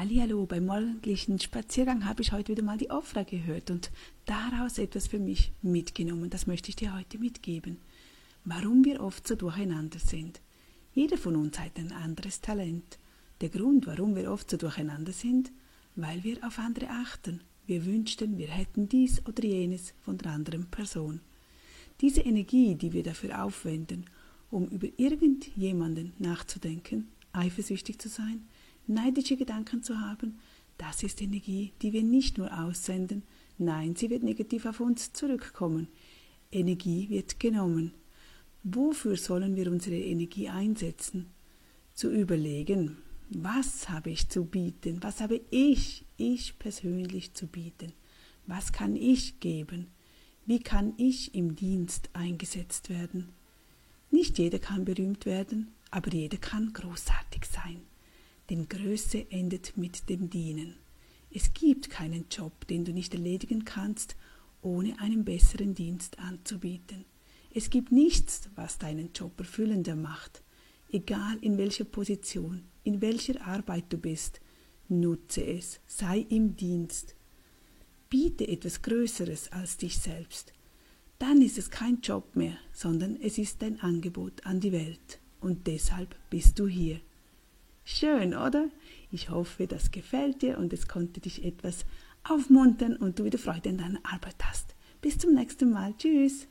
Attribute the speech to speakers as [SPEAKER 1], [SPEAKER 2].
[SPEAKER 1] Hallihallo, beim morgendlichen Spaziergang habe ich heute wieder mal die Ofra gehört und daraus etwas für mich mitgenommen. Das möchte ich dir heute mitgeben. Warum wir oft so durcheinander sind. Jeder von uns hat ein anderes Talent. Der Grund, warum wir oft so durcheinander sind, weil wir auf andere achten. Wir wünschten, wir hätten dies oder jenes von der anderen Person. Diese Energie, die wir dafür aufwenden, um über irgendjemanden nachzudenken, eifersüchtig zu sein, neidische Gedanken zu haben, das ist Energie, die wir nicht nur aussenden, nein, sie wird negativ auf uns zurückkommen. Energie wird genommen. Wofür sollen wir unsere Energie einsetzen? Zu überlegen, was habe ich zu bieten? Was habe ich, ich persönlich zu bieten? Was kann ich geben? Wie kann ich im Dienst eingesetzt werden? Nicht jeder kann berühmt werden, aber jeder kann großartig sein denn Größe endet mit dem Dienen. Es gibt keinen Job, den du nicht erledigen kannst, ohne einen besseren Dienst anzubieten. Es gibt nichts, was deinen Job erfüllender macht. Egal in welcher Position, in welcher Arbeit du bist, nutze es, sei im Dienst. Biete etwas Größeres als dich selbst. Dann ist es kein Job mehr, sondern es ist dein Angebot an die Welt. Und deshalb bist du hier. Schön, oder? Ich hoffe, das gefällt dir und es konnte dich etwas aufmuntern und du wieder Freude in deiner Arbeit hast. Bis zum nächsten Mal. Tschüss.